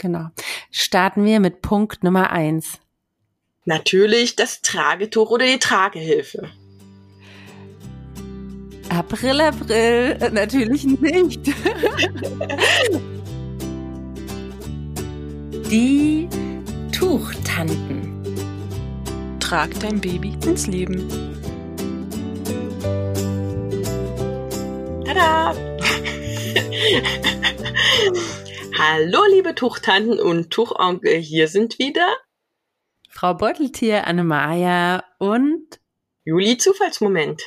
Genau. Starten wir mit Punkt Nummer eins. Natürlich das Tragetuch oder die Tragehilfe. April, April, äh, natürlich nicht. die Tuchtanten. Trag dein Baby ins Leben. Tada! Hallo, liebe Tuchtanten und Tuchonkel, hier sind wieder Frau Beuteltier, Annemaja und Juli Zufallsmoment.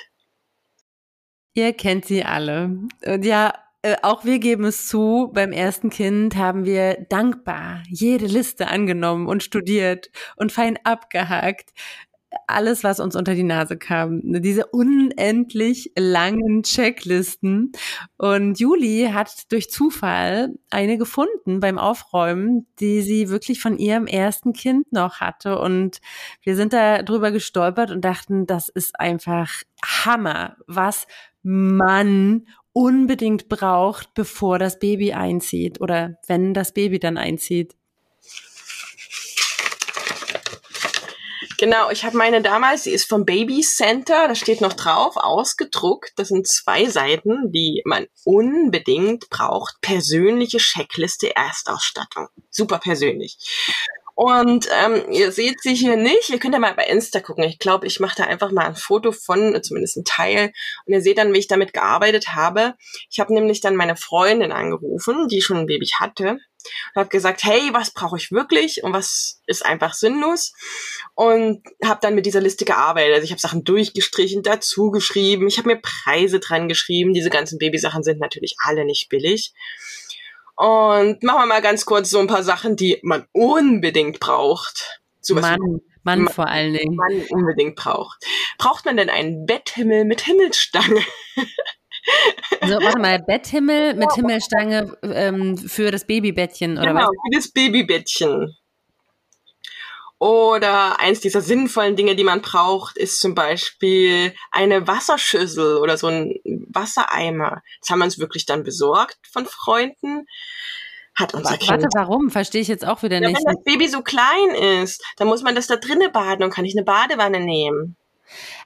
Ihr kennt sie alle. Und ja, äh, auch wir geben es zu, beim ersten Kind haben wir dankbar jede Liste angenommen und studiert und fein abgehakt. Alles, was uns unter die Nase kam. Diese unendlich langen Checklisten. Und Juli hat durch Zufall eine gefunden beim Aufräumen, die sie wirklich von ihrem ersten Kind noch hatte. Und wir sind da drüber gestolpert und dachten, das ist einfach Hammer, was man unbedingt braucht, bevor das Baby einzieht oder wenn das Baby dann einzieht. Genau, ich habe meine damals, die ist vom Baby Center, da steht noch drauf, ausgedruckt. Das sind zwei Seiten, die man unbedingt braucht. Persönliche Checkliste Erstausstattung. Super persönlich. Und ähm, ihr seht sie hier nicht. Ihr könnt ja mal bei Insta gucken. Ich glaube, ich mache da einfach mal ein Foto von, zumindest ein Teil. Und ihr seht dann, wie ich damit gearbeitet habe. Ich habe nämlich dann meine Freundin angerufen, die schon ein Baby hatte. Und habe gesagt, hey, was brauche ich wirklich und was ist einfach sinnlos? Und habe dann mit dieser Liste gearbeitet. Also ich habe Sachen durchgestrichen, dazu geschrieben. Ich habe mir Preise dran geschrieben. Diese ganzen Babysachen sind natürlich alle nicht billig. Und machen wir mal ganz kurz so ein paar Sachen, die man unbedingt braucht. So Mann, Mann, Mann vor allen Dingen. Man unbedingt braucht. Braucht man denn einen Betthimmel mit Himmelsstange? Also warte mal, Betthimmel mit Himmelstange ähm, für das Babybettchen oder genau, was? Genau, für das Babybettchen. Oder eins dieser sinnvollen Dinge, die man braucht, ist zum Beispiel eine Wasserschüssel oder so ein Wassereimer. Das haben wir uns wirklich dann besorgt von Freunden. Hat unser Warte, Kind. Warte, warum? Verstehe ich jetzt auch wieder ja, nicht. Wenn das Baby so klein ist, dann muss man das da drinnen baden und kann ich eine Badewanne nehmen.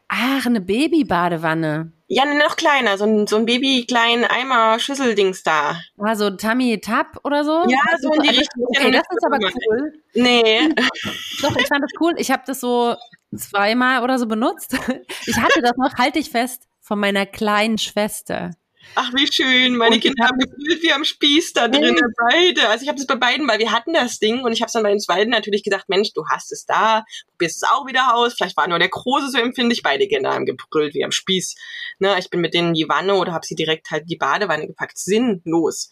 Ach, eine Babybadewanne. Ja, ne, noch kleiner, so ein, so ein Baby-kleinen Eimer-Schüsseldings da. Also Tummy Tap oder so? Ja, so in die Richtung. Okay, das ist aber cool. Nee. Doch, ich fand das cool. Ich habe das so zweimal oder so benutzt. Ich hatte das noch, halte ich fest, von meiner kleinen Schwester. Ach, wie schön. Meine und Kinder haben gefühlt wie am Spieß da drin, hey. beide. Also ich habe das bei beiden, weil wir hatten das Ding und ich habe es dann bei den zweiten natürlich gedacht, Mensch, du hast es da, probierst es auch wieder aus. Vielleicht war nur der Große so empfindlich. Beide Kinder haben gebrüllt wie am Spieß. Ne, ich bin mit denen in die Wanne oder habe sie direkt halt in die Badewanne gepackt. Sinnlos.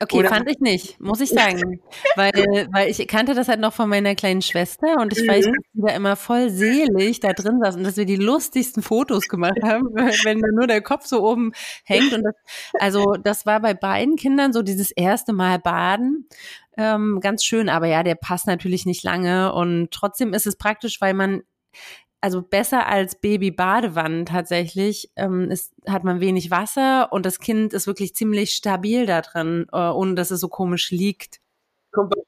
Okay, Oder? fand ich nicht, muss ich sagen. Weil, weil ich kannte das halt noch von meiner kleinen Schwester und ich mhm. weiß, dass sie da immer voll selig da drin saß und dass wir die lustigsten Fotos gemacht haben, wenn da nur der Kopf so oben hängt. Und das, also das war bei beiden Kindern so dieses erste Mal baden. Ähm, ganz schön, aber ja, der passt natürlich nicht lange und trotzdem ist es praktisch, weil man also besser als Baby-Badewannen tatsächlich, ähm, ist, hat man wenig Wasser und das Kind ist wirklich ziemlich stabil da drin, äh, ohne dass es so komisch liegt. Kommt bei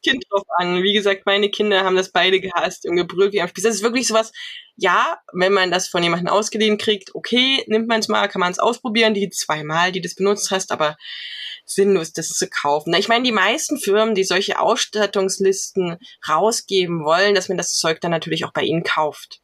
das Kind drauf an. Wie gesagt, meine Kinder haben das beide gehasst und gebrüllt wie am Spieß. Das ist wirklich sowas, ja, wenn man das von jemandem ausgeliehen kriegt, okay, nimmt man es mal, kann man es ausprobieren, die zweimal, die das benutzt hast, aber sinnlos, das zu kaufen. Ich meine, die meisten Firmen, die solche Ausstattungslisten rausgeben wollen, dass man das Zeug dann natürlich auch bei ihnen kauft.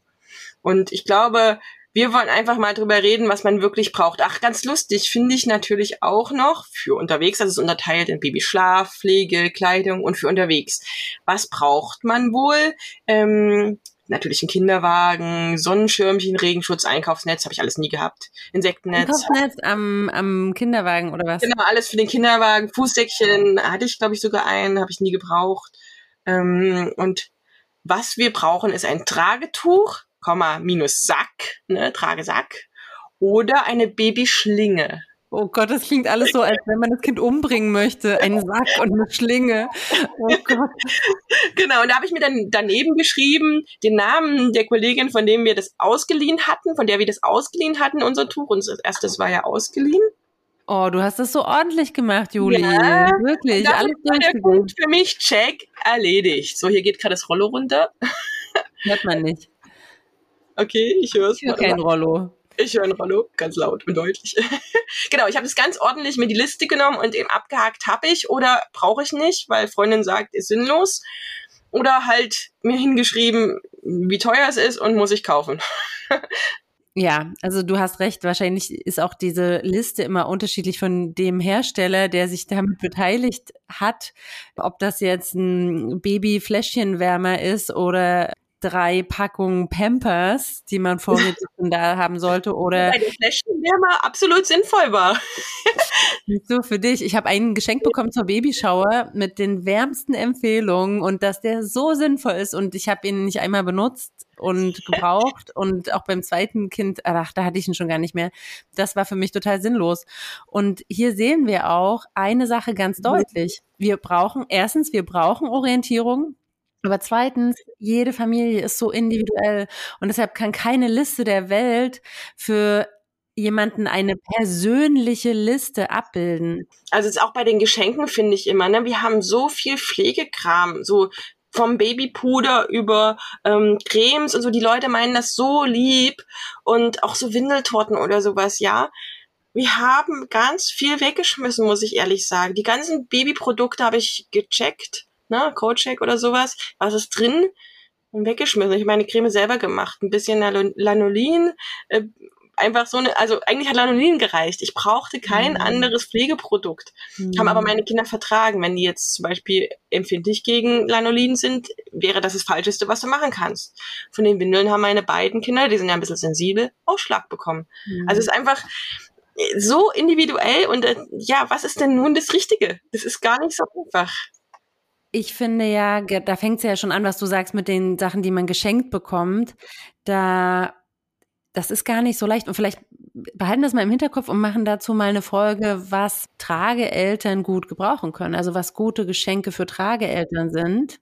Und ich glaube, wir wollen einfach mal drüber reden, was man wirklich braucht. Ach, ganz lustig finde ich natürlich auch noch für unterwegs, also es ist unterteilt in Babyschlaf, Pflege, Kleidung und für unterwegs. Was braucht man wohl? Ähm, natürlich ein Kinderwagen, Sonnenschirmchen, Regenschutz, Einkaufsnetz, habe ich alles nie gehabt. Insektennetz. Einkaufsnetz am, am Kinderwagen oder was? Genau, alles für den Kinderwagen. Fußsäckchen hatte ich, glaube ich, sogar einen, habe ich nie gebraucht. Ähm, und was wir brauchen, ist ein Tragetuch, Komma, minus Sack, ne, Tragesack, oder eine Babyschlinge. Oh Gott, das klingt alles so, als wenn man das Kind umbringen möchte. Ein Sack und eine Schlinge. Oh Gott. Genau, und da habe ich mir dann daneben geschrieben, den Namen der Kollegin, von dem wir das ausgeliehen hatten, von der wir das ausgeliehen hatten, unser Tuch. Unser erstes war ja ausgeliehen. Oh, du hast das so ordentlich gemacht, Juli. Ja, Wirklich. Das Alles mal der. Punkt für mich. Check, erledigt. So, hier geht gerade das Rollo runter. Hört man nicht. Okay, ich höre es. Ich höre kein Rollo. Ich höre ein Rollo, ganz laut und deutlich. genau, ich habe das ganz ordentlich mir die Liste genommen und eben abgehakt habe ich oder brauche ich nicht, weil Freundin sagt, ist sinnlos. Oder halt mir hingeschrieben, wie teuer es ist und muss ich kaufen. Ja, also du hast recht. Wahrscheinlich ist auch diese Liste immer unterschiedlich von dem Hersteller, der sich damit beteiligt hat. Ob das jetzt ein Baby-Fläschchenwärmer ist oder drei Packungen Pampers, die man vormittags da haben sollte oder Bei den Fläschenwärmer absolut sinnvoll war. So für dich. Ich habe ein Geschenk bekommen zur Babyshower mit den wärmsten Empfehlungen und dass der so sinnvoll ist und ich habe ihn nicht einmal benutzt und gebraucht und auch beim zweiten Kind, ach, da hatte ich ihn schon gar nicht mehr. Das war für mich total sinnlos. Und hier sehen wir auch eine Sache ganz deutlich. Wir brauchen, erstens, wir brauchen Orientierung. Aber zweitens, jede Familie ist so individuell und deshalb kann keine Liste der Welt für jemanden eine persönliche Liste abbilden. Also jetzt auch bei den Geschenken finde ich immer, ne, wir haben so viel Pflegekram, so vom Babypuder über ähm, Cremes und so. Die Leute meinen das so lieb und auch so Windeltorten oder sowas, ja. Wir haben ganz viel weggeschmissen, muss ich ehrlich sagen. Die ganzen Babyprodukte habe ich gecheckt, ne, Codecheck oder sowas. Was ist drin? Und weggeschmissen. Ich habe meine Creme selber gemacht. Ein bisschen Lano- Lanolin, äh, einfach so eine, also eigentlich hat Lanolin gereicht. Ich brauchte kein Mhm. anderes Pflegeprodukt. Hm. Haben aber meine Kinder vertragen. Wenn die jetzt zum Beispiel empfindlich gegen Lanolin sind, wäre das das Falscheste, was du machen kannst. Von den Windeln haben meine beiden Kinder, die sind ja ein bisschen sensibel, Ausschlag bekommen. Hm. Also es ist einfach so individuell und äh, ja, was ist denn nun das Richtige? Das ist gar nicht so einfach. Ich finde ja, da fängt es ja schon an, was du sagst mit den Sachen, die man geschenkt bekommt. Da, das ist gar nicht so leicht. Und vielleicht behalten das mal im Hinterkopf und machen dazu mal eine Folge, was Trageeltern gut gebrauchen können. Also was gute Geschenke für Trageeltern sind.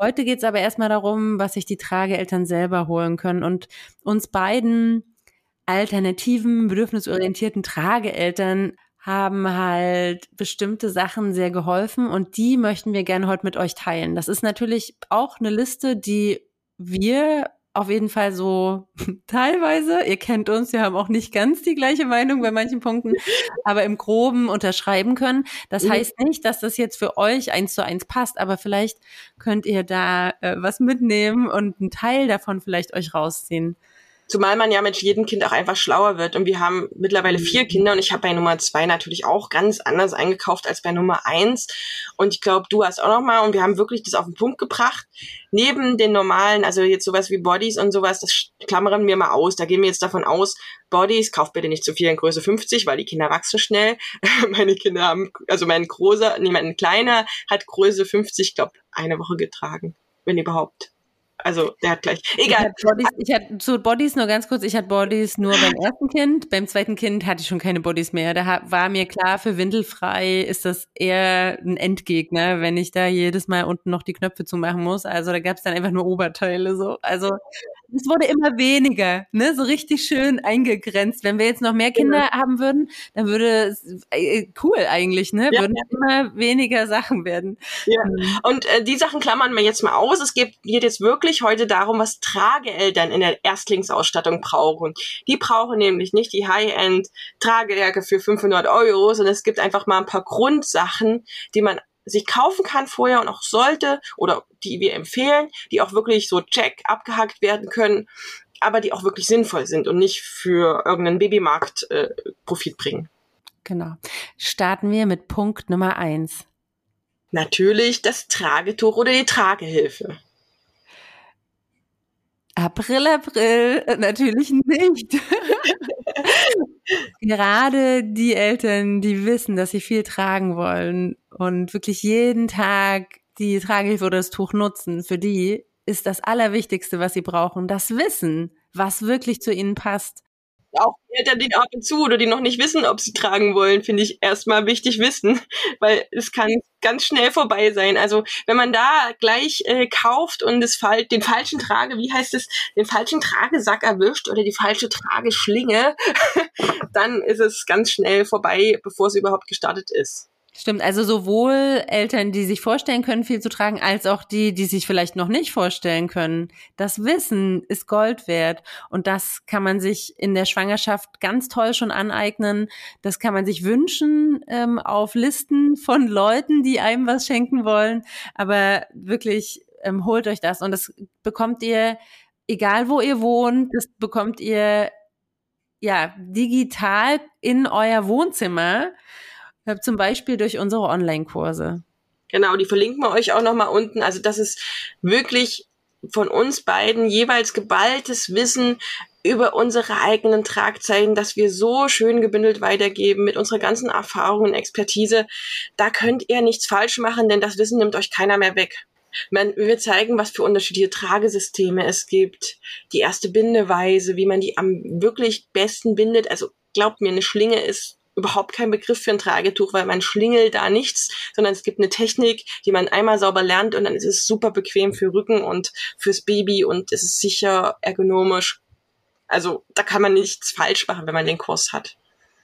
Heute geht es aber erstmal darum, was sich die Trageeltern selber holen können. Und uns beiden alternativen, bedürfnisorientierten Trageeltern haben halt bestimmte Sachen sehr geholfen und die möchten wir gerne heute mit euch teilen. Das ist natürlich auch eine Liste, die wir auf jeden Fall so teilweise, ihr kennt uns, wir haben auch nicht ganz die gleiche Meinung bei manchen Punkten, aber im Groben unterschreiben können. Das Mhm. heißt nicht, dass das jetzt für euch eins zu eins passt, aber vielleicht könnt ihr da äh, was mitnehmen und einen Teil davon vielleicht euch rausziehen. Zumal man ja mit jedem Kind auch einfach schlauer wird. Und wir haben mittlerweile vier Kinder und ich habe bei Nummer zwei natürlich auch ganz anders eingekauft als bei Nummer eins. Und ich glaube, du hast auch noch mal und wir haben wirklich das auf den Punkt gebracht. Neben den normalen, also jetzt sowas wie Bodies und sowas, das klammern wir mal aus. Da gehen wir jetzt davon aus, Bodies, kauft bitte nicht zu viel in Größe 50, weil die Kinder wachsen schnell. Meine Kinder haben, also mein großer, nee, mein kleiner hat Größe 50, glaube eine Woche getragen, wenn überhaupt. Also der hat gleich. Ich Egal. hatte, Bodies, ich hatte zu Bodies nur ganz kurz, ich hatte Bodies nur beim ersten Kind. Beim zweiten Kind hatte ich schon keine Bodies mehr. Da war mir klar, für windelfrei ist das eher ein Endgegner, wenn ich da jedes Mal unten noch die Knöpfe zumachen muss. Also da gab es dann einfach nur Oberteile so. Also es wurde immer weniger, ne? So richtig schön eingegrenzt. Wenn wir jetzt noch mehr Kinder haben würden, dann würde es äh, cool eigentlich, ne? Ja, Würden immer weniger Sachen werden. Ja. Und äh, die Sachen klammern wir jetzt mal aus. Es geht, geht jetzt wirklich heute darum, was Trageeltern in der Erstlingsausstattung brauchen. Die brauchen nämlich nicht die High-End Tragejacke für 500 Euro, sondern es gibt einfach mal ein paar Grundsachen, die man sich kaufen kann vorher und auch sollte oder die wir empfehlen, die auch wirklich so check abgehackt werden können, aber die auch wirklich sinnvoll sind und nicht für irgendeinen Babymarkt äh, Profit bringen. Genau. Starten wir mit Punkt Nummer eins. Natürlich das Tragetuch oder die Tragehilfe. April, April, äh, natürlich nicht. Gerade die Eltern, die wissen, dass sie viel tragen wollen und wirklich jeden Tag die Tragehilfe oder das Tuch nutzen, für die ist das Allerwichtigste, was sie brauchen, das Wissen, was wirklich zu ihnen passt. auch die Eltern, die ab und zu oder die noch nicht wissen, ob sie tragen wollen, finde ich erstmal wichtig wissen, weil es kann ganz schnell vorbei sein. Also wenn man da gleich äh, kauft und das den falschen Trage, wie heißt es, den falschen Tragesack erwischt oder die falsche Trageschlinge, dann ist es ganz schnell vorbei, bevor es überhaupt gestartet ist. Stimmt, also sowohl Eltern, die sich vorstellen können, viel zu tragen, als auch die, die sich vielleicht noch nicht vorstellen können. Das Wissen ist Gold wert und das kann man sich in der Schwangerschaft ganz toll schon aneignen. Das kann man sich wünschen ähm, auf Listen von Leuten, die einem was schenken wollen. Aber wirklich ähm, holt euch das und das bekommt ihr, egal wo ihr wohnt, das bekommt ihr ja digital in euer Wohnzimmer zum Beispiel durch unsere Online-Kurse. Genau, die verlinken wir euch auch nochmal unten. Also das ist wirklich von uns beiden jeweils geballtes Wissen über unsere eigenen Tragzeichen, dass wir so schön gebündelt weitergeben mit unserer ganzen Erfahrung und Expertise. Da könnt ihr nichts falsch machen, denn das Wissen nimmt euch keiner mehr weg. Man, wir zeigen, was für unterschiedliche Tragesysteme es gibt, die erste Bindeweise, wie man die am wirklich besten bindet. Also glaubt mir, eine Schlinge ist überhaupt kein Begriff für ein Tragetuch, weil man schlingelt da nichts, sondern es gibt eine Technik, die man einmal sauber lernt und dann ist es super bequem für Rücken und fürs Baby und es ist sicher ergonomisch. Also da kann man nichts falsch machen, wenn man den Kurs hat.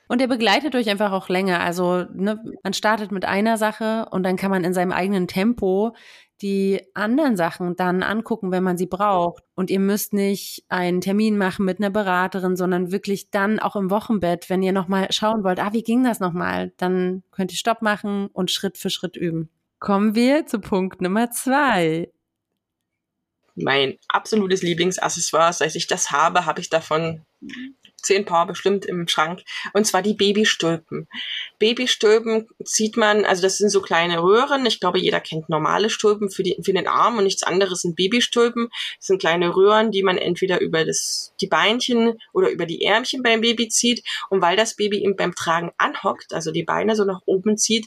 Und er begleitet euch einfach auch länger. Also ne, man startet mit einer Sache und dann kann man in seinem eigenen Tempo die anderen Sachen dann angucken, wenn man sie braucht. Und ihr müsst nicht einen Termin machen mit einer Beraterin, sondern wirklich dann auch im Wochenbett, wenn ihr nochmal schauen wollt, ah, wie ging das nochmal? Dann könnt ihr Stopp machen und Schritt für Schritt üben. Kommen wir zu Punkt Nummer zwei. Mein absolutes Lieblingsaccessoire, seit ich das habe, habe ich davon zehn Paar bestimmt im Schrank. Und zwar die Babystulpen. Babystulpen zieht man, also das sind so kleine Röhren. Ich glaube, jeder kennt normale Stulpen für, die, für den Arm und nichts anderes sind Babystulpen. Das sind kleine Röhren, die man entweder über das, die Beinchen oder über die Ärmchen beim Baby zieht. Und weil das Baby eben beim Tragen anhockt, also die Beine so nach oben zieht,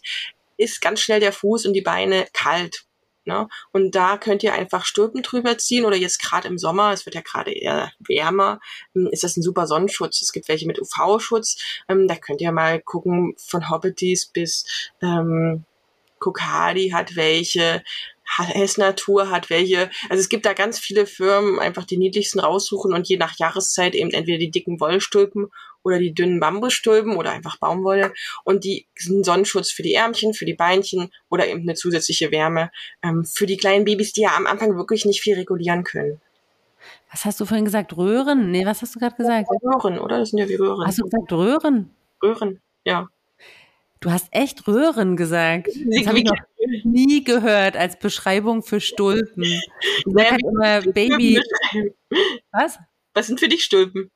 ist ganz schnell der Fuß und die Beine kalt. Ne? Und da könnt ihr einfach Stulpen drüber ziehen oder jetzt gerade im Sommer, es wird ja gerade eher wärmer, ähm, ist das ein super Sonnenschutz. Es gibt welche mit UV-Schutz. Ähm, da könnt ihr mal gucken, von Hobbities bis ähm, Kokadi hat welche, Hess Natur hat welche. Also es gibt da ganz viele Firmen, einfach die niedlichsten raussuchen und je nach Jahreszeit eben entweder die dicken Wollstulpen oder die dünnen Bambusstulpen oder einfach Baumwolle. Und die sind Sonnenschutz für die Ärmchen, für die Beinchen oder eben eine zusätzliche Wärme ähm, für die kleinen Babys, die ja am Anfang wirklich nicht viel regulieren können. Was hast du vorhin gesagt? Röhren? Nee, was hast du gerade gesagt? Röhren, oder? Das sind ja wie Röhren. Hast du gesagt Röhren? Röhren, ja. Du hast echt Röhren gesagt. Das habe ich noch nie gehört als Beschreibung für Stulpen. Ich naja, halt immer Baby. Was? Was sind für dich Stulpen?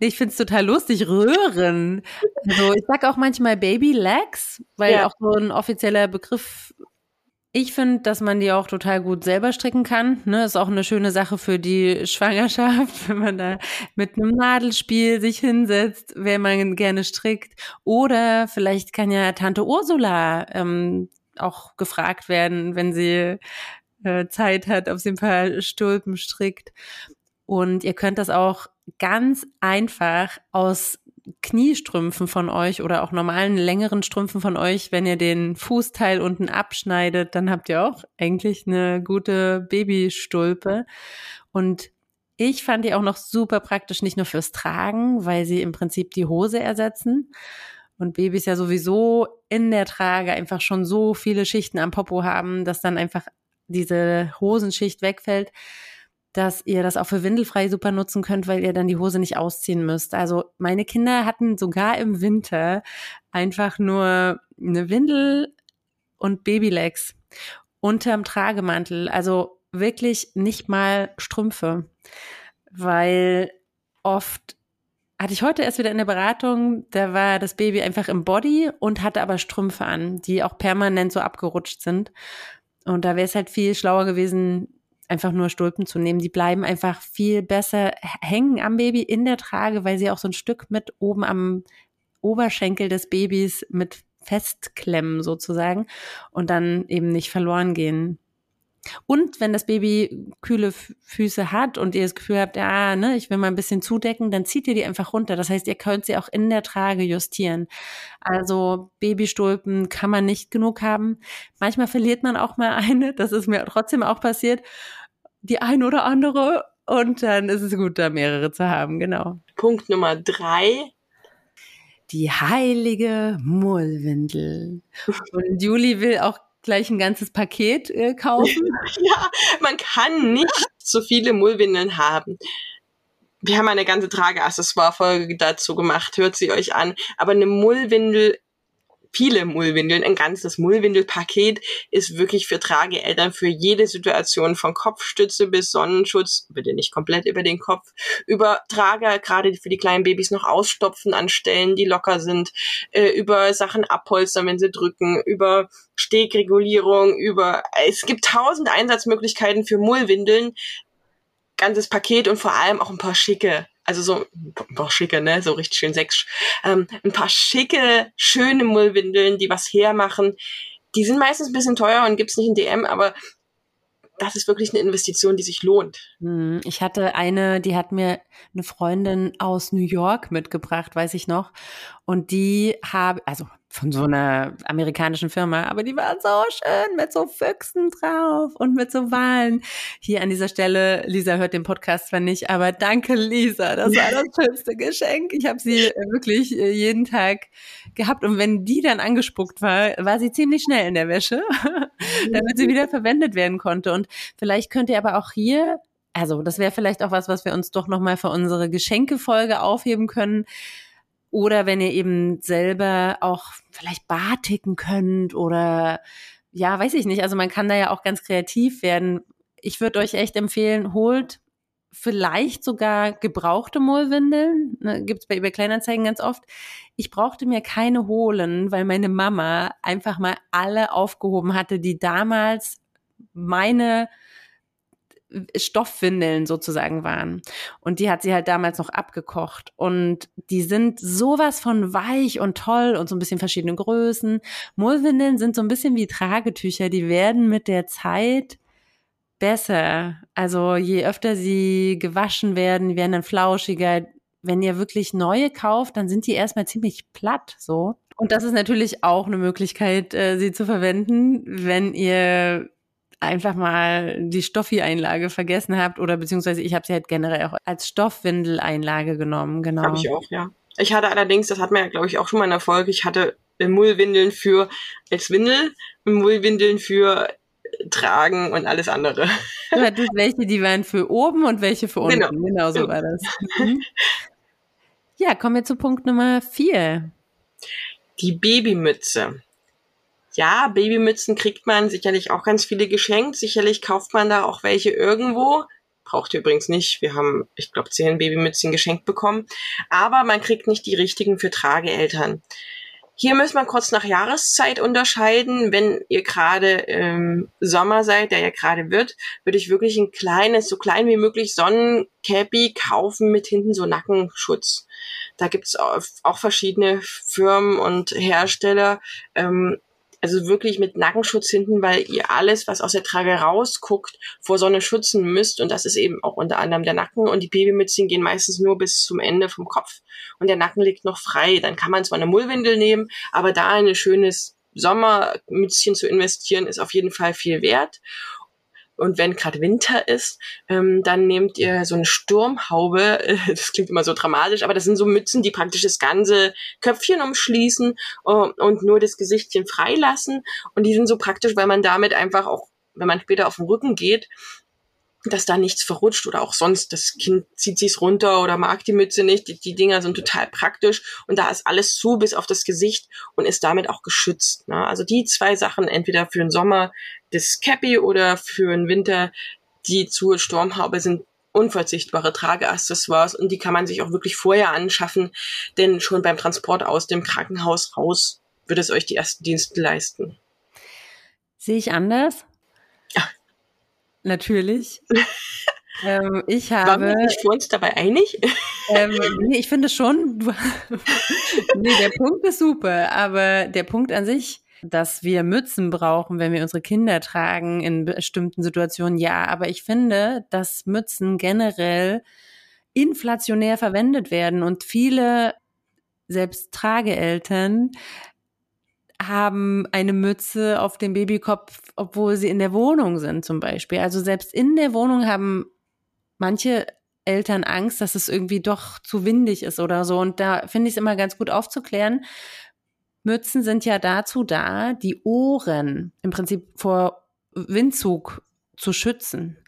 Ich finde es total lustig, Röhren. Also ich sag auch manchmal Baby Legs, weil ja. auch so ein offizieller Begriff. Ich finde, dass man die auch total gut selber stricken kann. Ne, ist auch eine schöne Sache für die Schwangerschaft, wenn man da mit einem Nadelspiel sich hinsetzt, wenn man gerne strickt. Oder vielleicht kann ja Tante Ursula ähm, auch gefragt werden, wenn sie äh, Zeit hat, ob sie ein paar Stulpen strickt. Und ihr könnt das auch ganz einfach aus Kniestrümpfen von euch oder auch normalen längeren Strümpfen von euch, wenn ihr den Fußteil unten abschneidet, dann habt ihr auch eigentlich eine gute Babystulpe. Und ich fand die auch noch super praktisch, nicht nur fürs Tragen, weil sie im Prinzip die Hose ersetzen. Und Babys ja sowieso in der Trage einfach schon so viele Schichten am Popo haben, dass dann einfach diese Hosenschicht wegfällt dass ihr das auch für windelfrei super nutzen könnt, weil ihr dann die Hose nicht ausziehen müsst. Also meine Kinder hatten sogar im Winter einfach nur eine Windel und Babylegs unterm Tragemantel. Also wirklich nicht mal Strümpfe, weil oft hatte ich heute erst wieder in der Beratung, da war das Baby einfach im Body und hatte aber Strümpfe an, die auch permanent so abgerutscht sind. Und da wäre es halt viel schlauer gewesen, einfach nur Stulpen zu nehmen. Die bleiben einfach viel besser hängen am Baby in der Trage, weil sie auch so ein Stück mit oben am Oberschenkel des Babys mit festklemmen sozusagen und dann eben nicht verloren gehen. Und wenn das Baby kühle Füße hat und ihr das Gefühl habt, ja, ne, ich will mal ein bisschen zudecken, dann zieht ihr die einfach runter. Das heißt, ihr könnt sie auch in der Trage justieren. Also Babystulpen kann man nicht genug haben. Manchmal verliert man auch mal eine. Das ist mir trotzdem auch passiert die ein oder andere und dann ist es gut, da mehrere zu haben, genau. Punkt Nummer drei die heilige Mullwindel. Und Juli will auch gleich ein ganzes Paket äh, kaufen. ja, man kann nicht so viele Mullwindeln haben. Wir haben eine ganze Trageaccessoire-Folge dazu gemacht, hört sie euch an. Aber eine Mullwindel viele Mullwindeln. Ein ganzes Mullwindelpaket ist wirklich für Trageeltern für jede Situation von Kopfstütze bis Sonnenschutz, bitte nicht komplett über den Kopf, über Trager, gerade für die kleinen Babys noch ausstopfen an Stellen, die locker sind, äh, über Sachen abholstern, wenn sie drücken, über Stegregulierung, über, es gibt tausend Einsatzmöglichkeiten für Mullwindeln, ganzes Paket und vor allem auch ein paar schicke also so ein paar schicke, ne, so richtig schön sechs, ähm, ein paar schicke, schöne Mullwindeln, die was hermachen. Die sind meistens ein bisschen teuer und gibt's nicht in DM, aber das ist wirklich eine Investition, die sich lohnt. Hm, ich hatte eine, die hat mir eine Freundin aus New York mitgebracht, weiß ich noch. Und die habe, also von so einer amerikanischen Firma, aber die waren so schön mit so Füchsen drauf und mit so Wahlen. Hier an dieser Stelle, Lisa hört den Podcast zwar nicht, aber danke Lisa, das war das schönste Geschenk. Ich habe sie wirklich äh, jeden Tag gehabt und wenn die dann angespuckt war, war sie ziemlich schnell in der Wäsche, damit sie wieder verwendet werden konnte. Und vielleicht könnt ihr aber auch hier, also das wäre vielleicht auch was, was wir uns doch nochmal für unsere Geschenkefolge aufheben können oder wenn ihr eben selber auch vielleicht Batiken könnt oder ja, weiß ich nicht. Also man kann da ja auch ganz kreativ werden. Ich würde euch echt empfehlen, holt vielleicht sogar gebrauchte Mullwindeln. Ne, Gibt es bei eBay Kleinanzeigen ganz oft. Ich brauchte mir keine holen, weil meine Mama einfach mal alle aufgehoben hatte, die damals meine Stoffwindeln sozusagen waren. Und die hat sie halt damals noch abgekocht. Und die sind sowas von weich und toll und so ein bisschen verschiedene Größen. Mullwindeln sind so ein bisschen wie Tragetücher. Die werden mit der Zeit besser. Also je öfter sie gewaschen werden, werden dann flauschiger. Wenn ihr wirklich neue kauft, dann sind die erstmal ziemlich platt, so. Und das ist natürlich auch eine Möglichkeit, äh, sie zu verwenden, wenn ihr einfach mal die Stoffi-Einlage vergessen habt oder beziehungsweise ich habe sie halt generell auch als Stoffwindel-Einlage genommen, genau. Habe ich auch, ja. Ich hatte allerdings, das hat man ja glaube ich auch schon mal in der Folge, ich hatte Mullwindeln für als Windel, Mullwindeln für Tragen und alles andere. Du hattest welche, die waren für oben und welche für unten. Genau, genau so war das. Mhm. Ja, kommen wir zu Punkt Nummer vier. Die Babymütze ja, Babymützen kriegt man sicherlich auch ganz viele geschenkt. Sicherlich kauft man da auch welche irgendwo. Braucht ihr übrigens nicht. Wir haben, ich glaube, zehn Babymützen geschenkt bekommen. Aber man kriegt nicht die richtigen für Trageeltern. Hier muss man kurz nach Jahreszeit unterscheiden. Wenn ihr gerade im Sommer seid, der ja gerade wird, würde ich wirklich ein kleines, so klein wie möglich Sonnencappy kaufen mit hinten so Nackenschutz. Da gibt's auch verschiedene Firmen und Hersteller. Ähm, also wirklich mit Nackenschutz hinten, weil ihr alles, was aus der Trage rausguckt, vor Sonne schützen müsst. Und das ist eben auch unter anderem der Nacken. Und die Babymützen gehen meistens nur bis zum Ende vom Kopf. Und der Nacken liegt noch frei. Dann kann man zwar eine Mullwindel nehmen, aber da ein schönes Sommermützchen zu investieren, ist auf jeden Fall viel wert. Und wenn gerade Winter ist, ähm, dann nehmt ihr so eine Sturmhaube. Das klingt immer so dramatisch, aber das sind so Mützen, die praktisch das ganze Köpfchen umschließen uh, und nur das Gesichtchen freilassen. Und die sind so praktisch, weil man damit einfach auch, wenn man später auf den Rücken geht, dass da nichts verrutscht oder auch sonst, das Kind zieht sich's runter oder mag die Mütze nicht. Die, die Dinger sind total praktisch und da ist alles zu bis auf das Gesicht und ist damit auch geschützt. Ne? Also die zwei Sachen, entweder für den Sommer das Cappy oder für den Winter die zur Sturmhaube sind unverzichtbare Trageaccessoires und die kann man sich auch wirklich vorher anschaffen, denn schon beim Transport aus dem Krankenhaus raus wird es euch die ersten Dienste leisten. Sehe ich anders? Ja, natürlich. ähm, ich habe. Waren wir nicht für uns dabei einig? ähm, nee, ich finde schon. nee, der Punkt ist super, aber der Punkt an sich, dass wir Mützen brauchen, wenn wir unsere Kinder tragen in bestimmten Situationen, ja, aber ich finde, dass Mützen generell inflationär verwendet werden und viele selbst Trageeltern haben eine Mütze auf dem Babykopf, obwohl sie in der Wohnung sind zum Beispiel. Also selbst in der Wohnung haben manche Eltern Angst, dass es irgendwie doch zu windig ist oder so. Und da finde ich es immer ganz gut aufzuklären. Mützen sind ja dazu da, die Ohren im Prinzip vor Windzug zu schützen.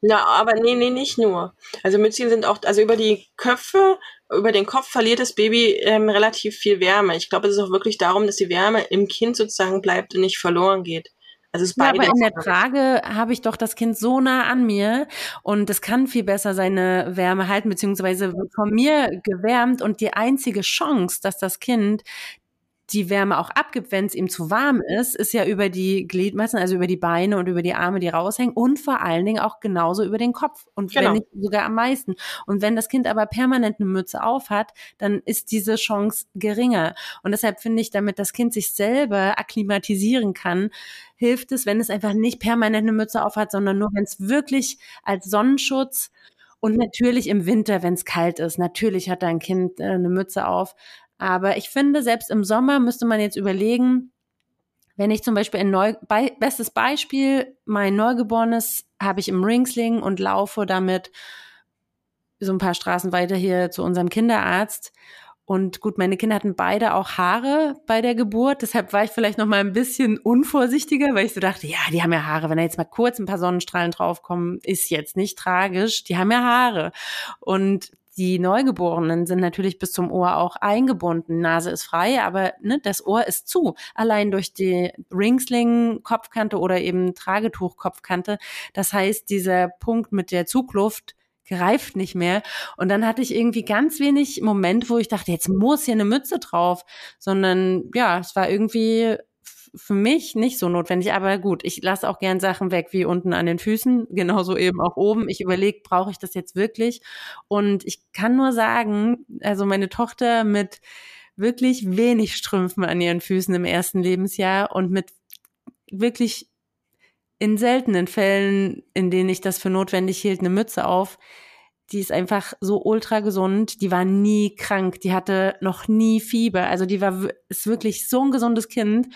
Na, aber nee, nee, nicht nur. Also Mützchen sind auch, also über die Köpfe, über den Kopf verliert das Baby ähm, relativ viel Wärme. Ich glaube, es ist auch wirklich darum, dass die Wärme im Kind sozusagen bleibt und nicht verloren geht. Also es ja, aber in der Trage habe ich doch das Kind so nah an mir und es kann viel besser seine Wärme halten, beziehungsweise von mir gewärmt und die einzige Chance, dass das Kind die Wärme auch abgibt, wenn es ihm zu warm ist, ist ja über die Gliedmaßen, also über die Beine und über die Arme, die raushängen und vor allen Dingen auch genauso über den Kopf und genau. wenn nicht sogar am meisten. Und wenn das Kind aber permanent eine Mütze auf hat, dann ist diese Chance geringer. Und deshalb finde ich, damit das Kind sich selber akklimatisieren kann, hilft es, wenn es einfach nicht permanent eine Mütze auf hat, sondern nur, wenn es wirklich als Sonnenschutz und natürlich im Winter, wenn es kalt ist, natürlich hat dein Kind äh, eine Mütze auf. Aber ich finde, selbst im Sommer müsste man jetzt überlegen, wenn ich zum Beispiel ein neu, bei, bestes Beispiel, mein Neugeborenes habe ich im Ringsling und laufe damit so ein paar Straßen weiter hier zu unserem Kinderarzt. Und gut, meine Kinder hatten beide auch Haare bei der Geburt. Deshalb war ich vielleicht noch mal ein bisschen unvorsichtiger, weil ich so dachte, ja, die haben ja Haare. Wenn da jetzt mal kurz ein paar Sonnenstrahlen draufkommen, ist jetzt nicht tragisch. Die haben ja Haare. Und die Neugeborenen sind natürlich bis zum Ohr auch eingebunden. Nase ist frei, aber ne, das Ohr ist zu. Allein durch die Ringsling-Kopfkante oder eben Tragetuch-Kopfkante. Das heißt, dieser Punkt mit der Zugluft greift nicht mehr. Und dann hatte ich irgendwie ganz wenig Moment, wo ich dachte, jetzt muss hier eine Mütze drauf, sondern ja, es war irgendwie für mich nicht so notwendig, aber gut, ich lasse auch gern Sachen weg, wie unten an den Füßen, genauso eben auch oben. Ich überlege, brauche ich das jetzt wirklich? Und ich kann nur sagen, also meine Tochter mit wirklich wenig Strümpfen an ihren Füßen im ersten Lebensjahr und mit wirklich in seltenen Fällen, in denen ich das für notwendig hielt, eine Mütze auf. Die ist einfach so ultra gesund. Die war nie krank. Die hatte noch nie Fieber. Also die war, ist wirklich so ein gesundes Kind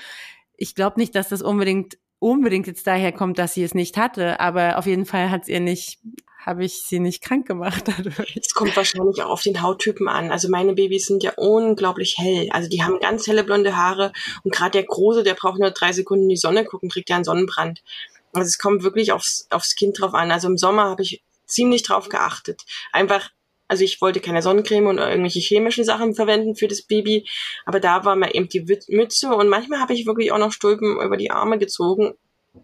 ich glaube nicht, dass das unbedingt unbedingt jetzt daher kommt, dass sie es nicht hatte, aber auf jeden Fall hat es ihr nicht habe ich sie nicht krank gemacht dadurch. Es kommt wahrscheinlich auch auf den Hauttypen an. Also meine Babys sind ja unglaublich hell. Also die haben ganz helle blonde Haare und gerade der Große, der braucht nur drei Sekunden in die Sonne gucken, kriegt ja einen Sonnenbrand. Also es kommt wirklich aufs, aufs Kind drauf an. Also im Sommer habe ich ziemlich drauf geachtet. Einfach also ich wollte keine Sonnencreme und irgendwelche chemischen Sachen verwenden für das Baby, aber da war mir eben die Mütze und manchmal habe ich wirklich auch noch Stulpen über die Arme gezogen.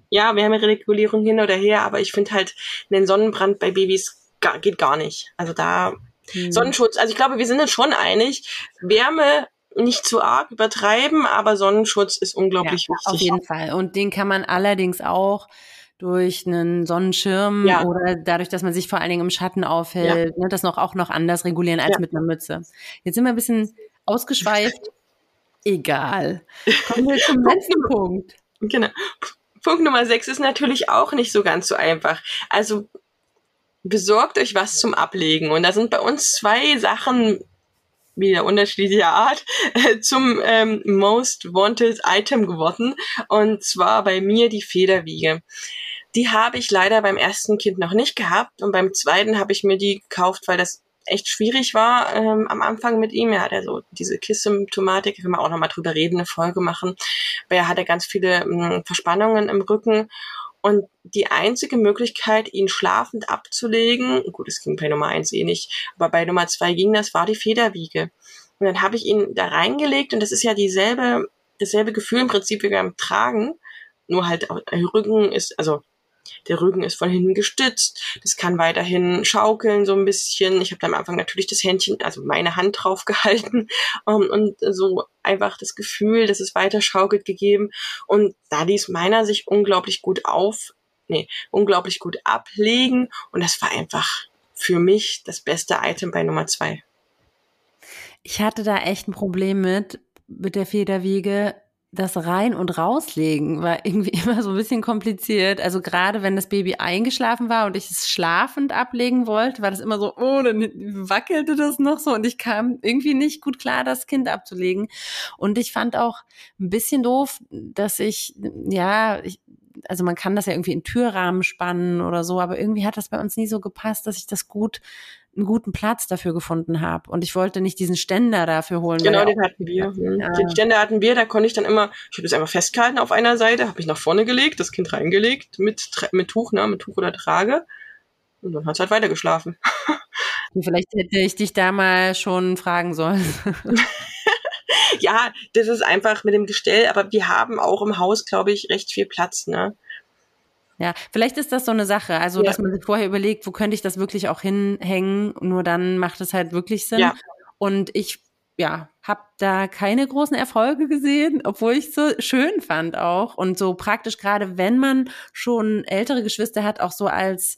Ja, wir haben eine Regulierung hin oder her, aber ich finde halt, einen Sonnenbrand bei Babys gar, geht gar nicht. Also da hm. Sonnenschutz, also ich glaube, wir sind uns schon einig. Wärme nicht zu arg übertreiben, aber Sonnenschutz ist unglaublich ja, wichtig. Auf jeden Fall. Und den kann man allerdings auch durch einen Sonnenschirm ja. oder dadurch, dass man sich vor allen Dingen im Schatten aufhält, ja. ne, das noch auch noch anders regulieren als ja. mit einer Mütze. Jetzt sind wir ein bisschen ausgeschweift. Egal. Kommen wir zum letzten Punkt. Genau. Punkt Nummer sechs ist natürlich auch nicht so ganz so einfach. Also besorgt euch was zum Ablegen. Und da sind bei uns zwei Sachen wieder unterschiedlicher Art äh, zum ähm, Most Wanted Item geworden. Und zwar bei mir die Federwiege. Die habe ich leider beim ersten Kind noch nicht gehabt und beim zweiten habe ich mir die gekauft, weil das echt schwierig war ähm, am Anfang mit ihm. Er hat ja so diese Kiss-Symptomatik, können wir auch nochmal drüber reden, eine Folge machen. Aber er hatte ganz viele ähm, Verspannungen im Rücken und die einzige Möglichkeit, ihn schlafend abzulegen, gut, es ging bei Nummer eins eh nicht, aber bei Nummer zwei ging das, war die Federwiege. Und dann habe ich ihn da reingelegt und das ist ja dieselbe, dasselbe Gefühl im Prinzip wie beim Tragen, nur halt Rücken ist, also der Rücken ist von hinten gestützt. Das kann weiterhin schaukeln so ein bisschen. Ich habe da am Anfang natürlich das Händchen, also meine Hand drauf gehalten um, ähm, und so einfach das Gefühl, dass es weiter schaukelt gegeben. Und da ließ meiner sich unglaublich gut auf, nee, unglaublich gut ablegen. Und das war einfach für mich das beste Item bei Nummer zwei. Ich hatte da echt ein Problem mit, mit der Federwiege das rein und rauslegen war irgendwie immer so ein bisschen kompliziert. Also gerade wenn das Baby eingeschlafen war und ich es schlafend ablegen wollte, war das immer so, oh, dann wackelte das noch so und ich kam irgendwie nicht gut klar, das Kind abzulegen. Und ich fand auch ein bisschen doof, dass ich, ja, ich, also man kann das ja irgendwie in Türrahmen spannen oder so, aber irgendwie hat das bei uns nie so gepasst, dass ich das gut einen guten Platz dafür gefunden habe. Und ich wollte nicht diesen Ständer dafür holen. Genau, den hatten wir. Ja. Den Ständer hatten wir, da konnte ich dann immer, ich habe das einfach festgehalten auf einer Seite, habe mich nach vorne gelegt, das Kind reingelegt, mit, mit Tuch, ne, mit Tuch oder Trage. Und dann hat es halt weiter geschlafen. Vielleicht hätte ich dich da mal schon fragen sollen. ja, das ist einfach mit dem Gestell, aber wir haben auch im Haus, glaube ich, recht viel Platz, ne? Ja, vielleicht ist das so eine Sache, also ja. dass man sich vorher überlegt, wo könnte ich das wirklich auch hinhängen, nur dann macht es halt wirklich Sinn. Ja. Und ich ja, habe da keine großen Erfolge gesehen, obwohl ich so schön fand auch und so praktisch gerade, wenn man schon ältere Geschwister hat, auch so als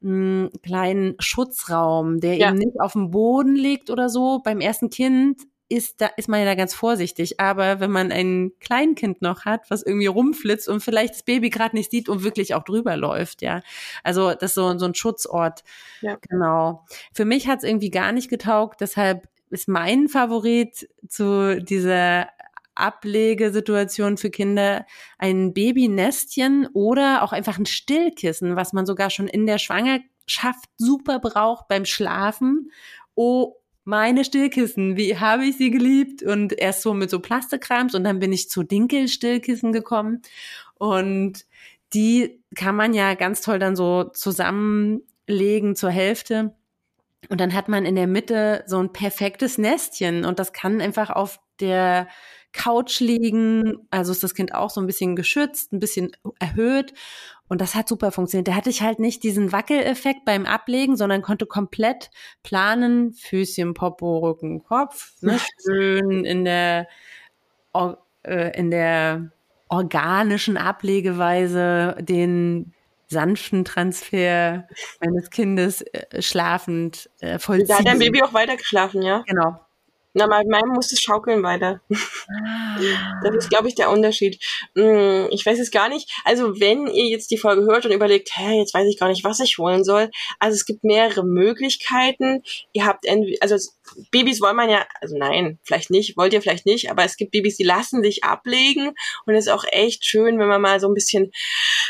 mh, hm, kleinen Schutzraum, der ja. eben nicht auf dem Boden liegt oder so. Beim ersten Kind ist da ist man ja da ganz vorsichtig. Aber wenn man ein Kleinkind noch hat, was irgendwie rumflitzt und vielleicht das Baby gerade nicht sieht und wirklich auch drüber läuft, ja. Also das ist so, so ein Schutzort. Ja. Genau. Für mich hat es irgendwie gar nicht getaugt, deshalb ist mein Favorit zu dieser Ablegesituation für Kinder ein Babynestchen oder auch einfach ein Stillkissen, was man sogar schon in der Schwangerschaft super braucht beim Schlafen. Oh, meine Stillkissen, wie habe ich sie geliebt? Und erst so mit so Plastikkrams und dann bin ich zu Dinkel-Stillkissen gekommen. Und die kann man ja ganz toll dann so zusammenlegen zur Hälfte. Und dann hat man in der Mitte so ein perfektes Nestchen und das kann einfach auf der Couch liegen. Also ist das Kind auch so ein bisschen geschützt, ein bisschen erhöht. Und das hat super funktioniert. Da hatte ich halt nicht diesen Wackeleffekt beim Ablegen, sondern konnte komplett planen, Füßchen, Popo, Rücken, Kopf, ne, schön in der, äh, in der organischen Ablegeweise den sanften Transfer meines Kindes äh, schlafend äh, vollziehen. Da hat dein Baby auch weiter geschlafen, ja? Genau. Na, bei meinem muss es schaukeln weiter. Ah. Das ist, glaube ich, der Unterschied. Hm, ich weiß es gar nicht. Also, wenn ihr jetzt die Folge hört und überlegt, hä, jetzt weiß ich gar nicht, was ich holen soll. Also, es gibt mehrere Möglichkeiten. Ihr habt, also, Babys wollen man ja, also nein, vielleicht nicht, wollt ihr vielleicht nicht, aber es gibt Babys, die lassen sich ablegen und es ist auch echt schön, wenn man mal so ein bisschen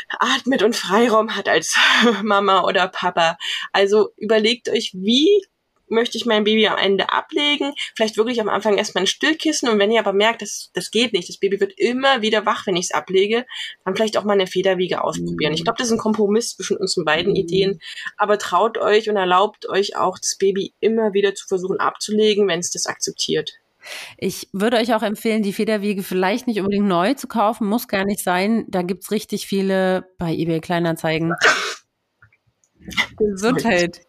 atmet und Freiraum hat als Mama oder Papa. Also, überlegt euch, wie möchte ich mein Baby am Ende ablegen. Vielleicht wirklich am Anfang erstmal ein Stillkissen und wenn ihr aber merkt, das, das geht nicht, das Baby wird immer wieder wach, wenn ich es ablege, dann vielleicht auch mal eine Federwiege ausprobieren. Ich glaube, das ist ein Kompromiss zwischen unseren beiden mhm. Ideen, aber traut euch und erlaubt euch auch, das Baby immer wieder zu versuchen abzulegen, wenn es das akzeptiert. Ich würde euch auch empfehlen, die Federwiege vielleicht nicht unbedingt neu zu kaufen, muss gar nicht sein. Da gibt's richtig viele bei eBay Kleinanzeigen. Gesundheit.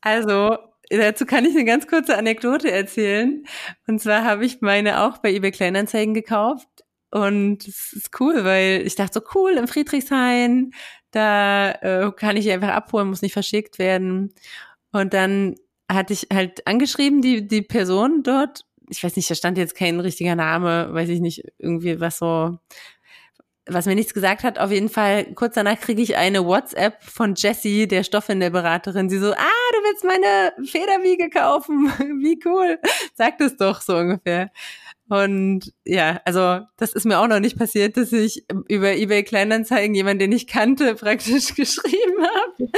Also, dazu kann ich eine ganz kurze Anekdote erzählen. Und zwar habe ich meine auch bei eBay Kleinanzeigen gekauft. Und es ist cool, weil ich dachte so, cool, im Friedrichshain, da äh, kann ich die einfach abholen, muss nicht verschickt werden. Und dann hatte ich halt angeschrieben, die, die Person dort, ich weiß nicht, da stand jetzt kein richtiger Name, weiß ich nicht, irgendwie was so was mir nichts gesagt hat, auf jeden Fall, kurz danach kriege ich eine WhatsApp von Jessie, der Stoffhändelberaterin. Sie so, ah, du willst meine Federwiege kaufen. Wie cool. Sag das doch so ungefähr. Und ja, also das ist mir auch noch nicht passiert, dass ich über eBay Kleinanzeigen jemanden, den ich kannte, praktisch geschrieben habe.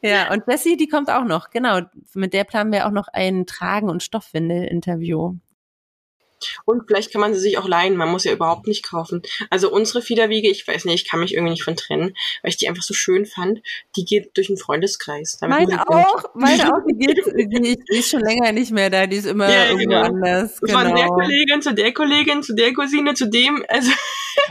Ja, und Jessie, die kommt auch noch. Genau, mit der planen wir auch noch ein Tragen- und Stoffwindel-Interview. Und vielleicht kann man sie sich auch leihen. Man muss ja überhaupt nicht kaufen. Also unsere Fiederwiege, ich weiß nicht, ich kann mich irgendwie nicht von trennen, weil ich die einfach so schön fand. Die geht durch einen Freundeskreis. meine auch, meine auch, die geht, die, die, ist schon länger nicht mehr da, die ist immer ja, irgendwo genau. anders. Genau. Von der Kollegin zu der Kollegin, zu der Cousine, zu dem, also.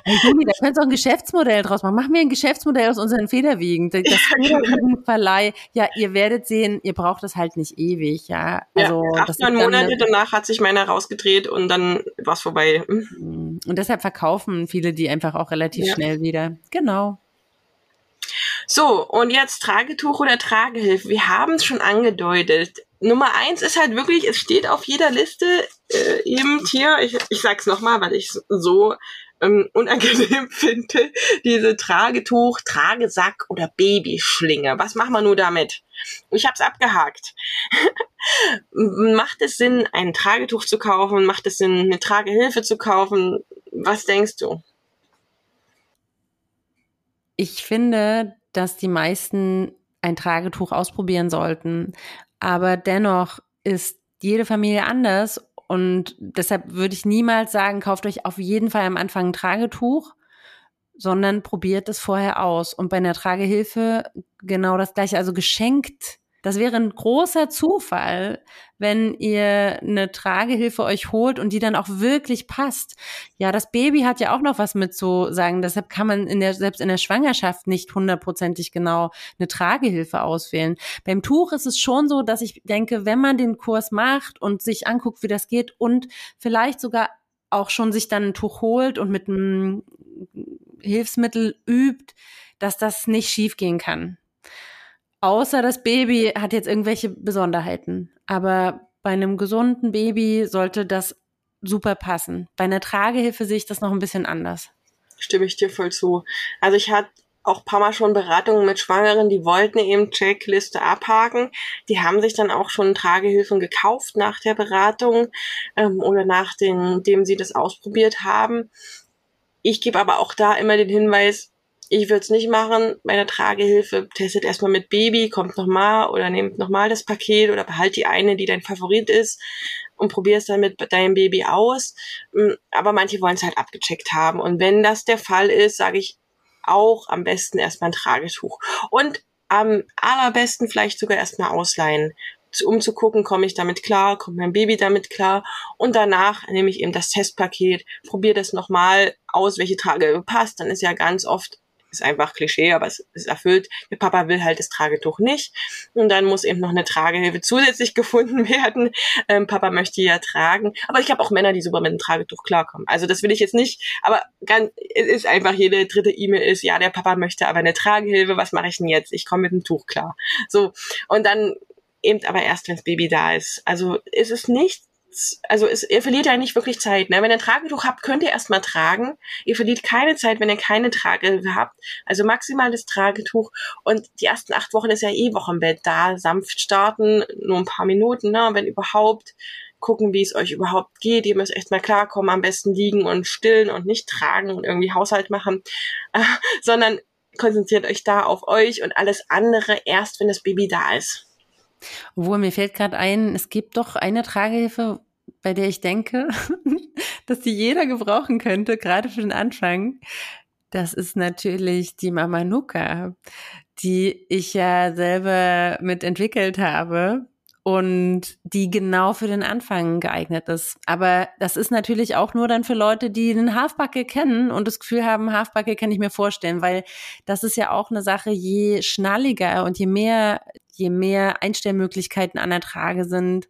Hey, da könntest du auch ein Geschäftsmodell draus machen. Machen wir ein Geschäftsmodell aus unseren Federwiegen. Das Federwiegenverleih, ja, ihr werdet sehen, ihr braucht das halt nicht ewig, ja. Also, ja, acht, neun Monate danach hat sich meiner rausgedreht und dann dann war es vorbei. Und deshalb verkaufen viele die einfach auch relativ ja. schnell wieder. Genau. So, und jetzt Tragetuch oder Tragehilfe. Wir haben es schon angedeutet. Nummer eins ist halt wirklich, es steht auf jeder Liste äh, eben hier, ich, ich sag's nochmal, weil ich so ähm, unangenehm finde, diese Tragetuch, Tragesack oder Babyschlinge. Was machen wir nur damit? Ich habe es abgehakt. Macht es Sinn, ein Tragetuch zu kaufen? Macht es Sinn, eine Tragehilfe zu kaufen? Was denkst du? ich finde, dass die meisten ein Tragetuch ausprobieren sollten. Aber dennoch ist jede Familie anders und deshalb würde ich niemals sagen, kauft euch auf jeden Fall am Anfang ein Tragetuch, sondern probiert es vorher aus. Und bei einer Tragehilfe genau das gleiche, also geschenkt das wäre ein großer Zufall, wenn ihr eine Tragehilfe euch holt und die dann auch wirklich passt. Ja, das Baby hat ja auch noch was mit zu sagen. Deshalb kann man in der, selbst in der Schwangerschaft nicht hundertprozentig genau eine Tragehilfe auswählen. Beim Tuch ist es schon so, dass ich denke, wenn man den Kurs macht und sich anguckt, wie das geht und vielleicht sogar auch schon sich dann ein Tuch holt und mit einem Hilfsmittel übt, dass das nicht schiefgehen kann. Außer das Baby hat jetzt irgendwelche Besonderheiten. Aber bei einem gesunden Baby sollte das super passen. Bei einer Tragehilfe sehe ich das noch ein bisschen anders. Stimme ich dir voll zu. Also ich hatte auch paar Mal schon Beratungen mit Schwangeren, die wollten eben Checkliste abhaken. Die haben sich dann auch schon Tragehilfen gekauft nach der Beratung ähm, oder nachdem sie das ausprobiert haben. Ich gebe aber auch da immer den Hinweis, ich würde es nicht machen bei einer Tragehilfe. Testet erstmal mit Baby, kommt nochmal oder nehmt nochmal das Paket oder behalt die eine, die dein Favorit ist und probier es dann mit deinem Baby aus. Mm, aber manche wollen es halt abgecheckt haben. Und wenn das der Fall ist, sage ich auch am besten erstmal ein Tragetuch. Und am allerbesten vielleicht sogar erstmal ausleihen um zu gucken, komme ich damit klar, kommt mein Baby damit klar und danach nehme ich eben das Testpaket, probiere das nochmal aus, welche Trage passt, dann ist ja ganz oft ist einfach Klischee, aber es ist erfüllt. Der Papa will halt das Tragetuch nicht. Und dann muss eben noch eine Tragehilfe zusätzlich gefunden werden. Ähm, Papa möchte ja tragen. Aber ich habe auch Männer, die super mit dem Tragetuch klarkommen. Also das will ich jetzt nicht. Aber ganz, es ist einfach jede dritte E-Mail ist, ja, der Papa möchte aber eine Tragehilfe. Was mache ich denn jetzt? Ich komme mit dem Tuch klar. So. Und dann eben aber erst, wenn das Baby da ist. Also ist es nicht also es, ihr verliert ja nicht wirklich Zeit. Ne? Wenn ihr ein Tragetuch habt, könnt ihr erstmal tragen. Ihr verliert keine Zeit, wenn ihr keine Tragehilfe habt. Also maximales Tragetuch. Und die ersten acht Wochen ist ja eh Wochenbett da. Sanft starten, nur ein paar Minuten, ne? wenn überhaupt. Gucken, wie es euch überhaupt geht. Ihr müsst echt mal klarkommen, am besten liegen und stillen und nicht tragen und irgendwie Haushalt machen, äh, sondern konzentriert euch da auf euch und alles andere erst, wenn das Baby da ist. Obwohl mir fällt gerade ein, es gibt doch eine Tragehilfe, bei der ich denke, dass die jeder gebrauchen könnte, gerade für den Anfang. Das ist natürlich die Mama Nuka, die ich ja selber mitentwickelt habe und die genau für den Anfang geeignet ist. Aber das ist natürlich auch nur dann für Leute, die den Halfbacke kennen und das Gefühl haben, Halfbacke kann ich mir vorstellen, weil das ist ja auch eine Sache, je schnalliger und je mehr je mehr Einstellmöglichkeiten an der Trage sind,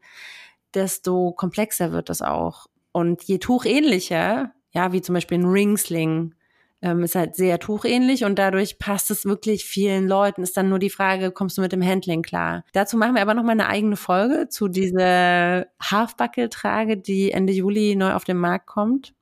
desto komplexer wird es auch. Und je tuchähnlicher, ja, wie zum Beispiel ein Ringsling, ähm, ist halt sehr tuchähnlich und dadurch passt es wirklich vielen Leuten. Ist dann nur die Frage, kommst du mit dem Handling klar? Dazu machen wir aber noch mal eine eigene Folge zu dieser Halfbuckle-Trage, die Ende Juli neu auf den Markt kommt.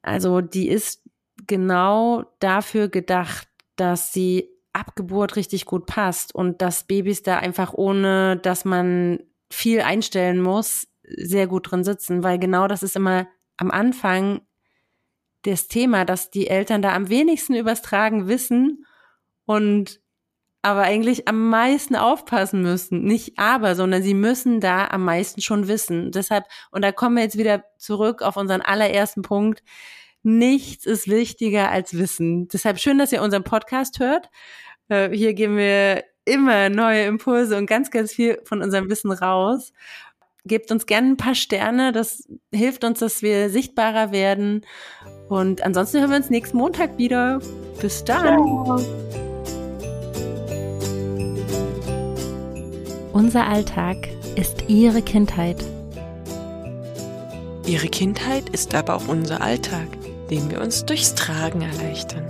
Also die ist genau dafür gedacht, dass sie Abgeburt richtig gut passt und dass Babys da einfach ohne, dass man viel einstellen muss, sehr gut drin sitzen, weil genau das ist immer am Anfang das Thema, dass die Eltern da am wenigsten übers Tragen wissen und aber eigentlich am meisten aufpassen müssen. Nicht aber, sondern sie müssen da am meisten schon wissen. Deshalb, und da kommen wir jetzt wieder zurück auf unseren allerersten Punkt. Nichts ist wichtiger als Wissen. Deshalb schön, dass ihr unseren Podcast hört. Äh, hier geben wir immer neue Impulse und ganz, ganz viel von unserem Wissen raus. Gebt uns gerne ein paar Sterne, das hilft uns, dass wir sichtbarer werden. Und ansonsten hören wir uns nächsten Montag wieder. Bis dann. Ciao. Unser Alltag ist Ihre Kindheit. Ihre Kindheit ist aber auch unser Alltag, den wir uns durchs Tragen erleichtern.